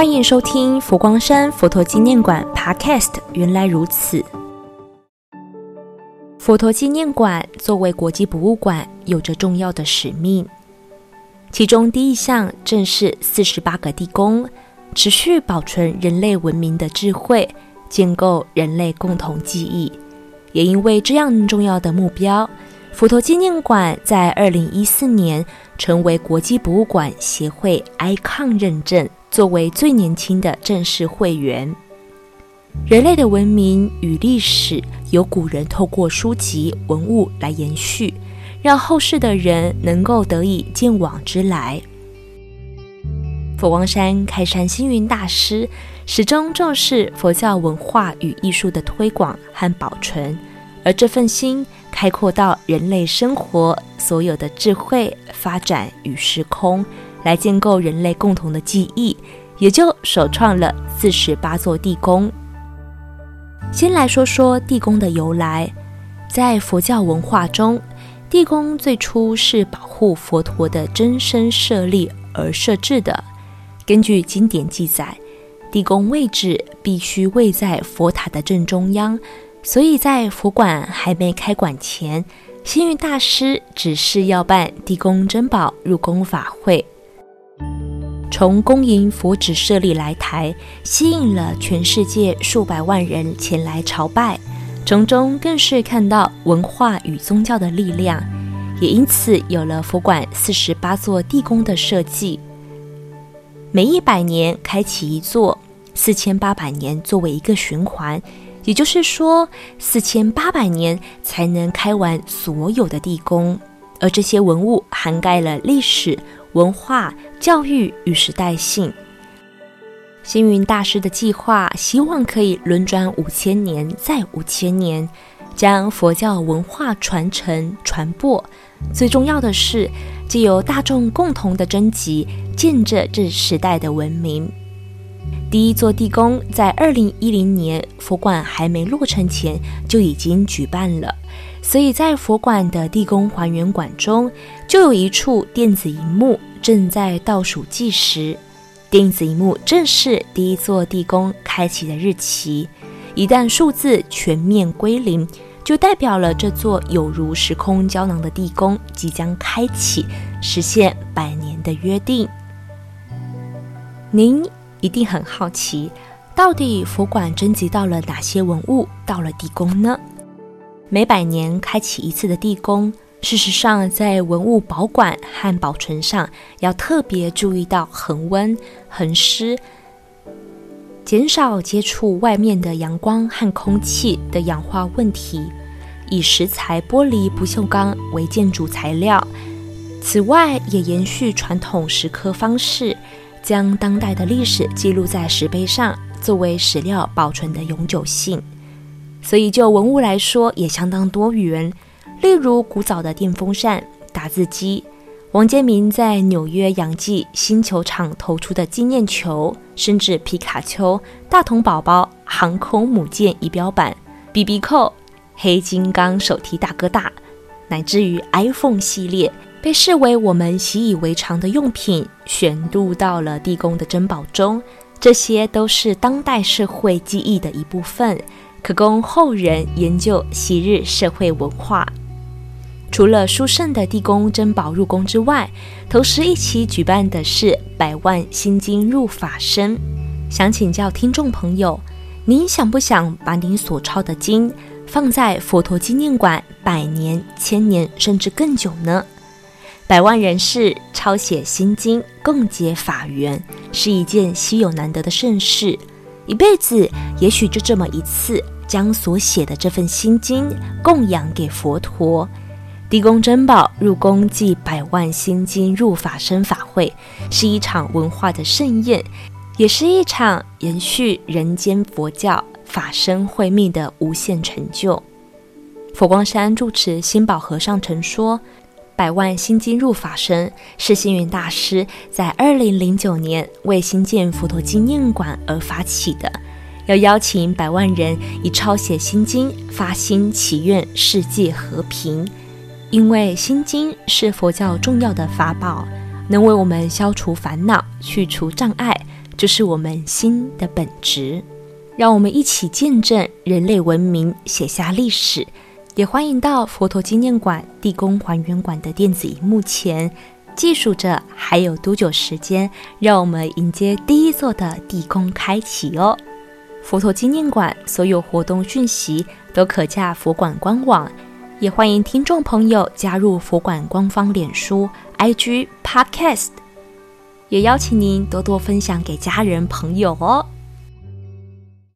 欢迎收听佛光山佛陀纪念馆 Podcast。原来如此，佛陀纪念馆作为国际博物馆，有着重要的使命。其中第一项正是四十八个地宫，持续保存人类文明的智慧，建构人类共同记忆。也因为这样重要的目标，佛陀纪念馆在二零一四年成为国际博物馆协会 ICON 认证，作为最年轻的正式会员。人类的文明与历史，由古人透过书籍文物来延续，让后世的人能够得以见往之来。佛光山开山星云大师始终重视佛教文化与艺术的推广和保存，而这份心开阔到人类生活所有的智慧发展与时空，来建构人类共同的记忆，也就首创了四十八座地宫。先来说说地宫的由来，在佛教文化中，地宫最初是保护佛陀的真身舍利而设置的。根据经典记载，地宫位置必须位在佛塔的正中央，所以在佛馆还没开馆前，星云大师只是要办地宫珍宝入宫法会。从恭迎佛指舍利来台，吸引了全世界数百万人前来朝拜，从中更是看到文化与宗教的力量，也因此有了佛馆四十八座地宫的设计。每一百年开启一座，四千八百年作为一个循环，也就是说，四千八百年才能开完所有的地宫。而这些文物涵盖了历史、文化、教育与时代性。星云大师的计划，希望可以轮转五千年再五千年，将佛教文化传承传播。最重要的是，借由大众共同的征集，见证这时代的文明。第一座地宫在二零一零年佛馆还没落成前就已经举办了，所以在佛馆的地宫还原馆中，就有一处电子荧幕正在倒数计时。电子荧幕正是第一座地宫开启的日期，一旦数字全面归零。就代表了这座有如时空胶囊的地宫即将开启，实现百年的约定。您一定很好奇，到底佛馆征集到了哪些文物到了地宫呢？每百年开启一次的地宫，事实上在文物保管和保存上要特别注意到恒温、恒湿。减少接触外面的阳光和空气的氧化问题，以石材、玻璃、不锈钢为建筑材料。此外，也延续传统石刻方式，将当代的历史记录在石碑上，作为史料保存的永久性。所以，就文物来说，也相当多元。例如，古早的电风扇、打字机。王建民在纽约洋基新球场投出的纪念球，甚至皮卡丘、大童宝宝、航空母舰仪表板、BB 扣、黑金刚手提大哥大，乃至于 iPhone 系列，被视为我们习以为常的用品，选入到了地宫的珍宝中。这些都是当代社会记忆的一部分，可供后人研究昔日社会文化。除了殊胜的地宫珍宝入宫之外，同时一起举办的是百万心经入法身。想请教听众朋友，您想不想把您所抄的经放在佛陀纪念馆百年、千年甚至更久呢？百万人士抄写心经，共结法缘，是一件稀有难得的盛事。一辈子也许就这么一次，将所写的这份心经供养给佛陀。地宫珍宝入宫即百万心经入法身法会，是一场文化的盛宴，也是一场延续人间佛教法身慧命的无限成就。佛光山住持心宝和尚曾说：“百万心经入法身是星云大师在二零零九年为新建佛陀纪念馆而发起的，要邀请百万人以抄写心经发心祈愿世界和平。”因为心经是佛教重要的法宝，能为我们消除烦恼、去除障碍，就是我们心的本质。让我们一起见证人类文明写下历史。也欢迎到佛陀纪念馆地宫还原馆的电子荧幕前，计数着还有多久时间，让我们迎接第一座的地宫开启哦。佛陀纪念馆所有活动讯息都可加佛馆官网，也欢迎听众朋友加入佛馆官方脸书、IG、Podcast，也邀请您多多分享给家人朋友哦。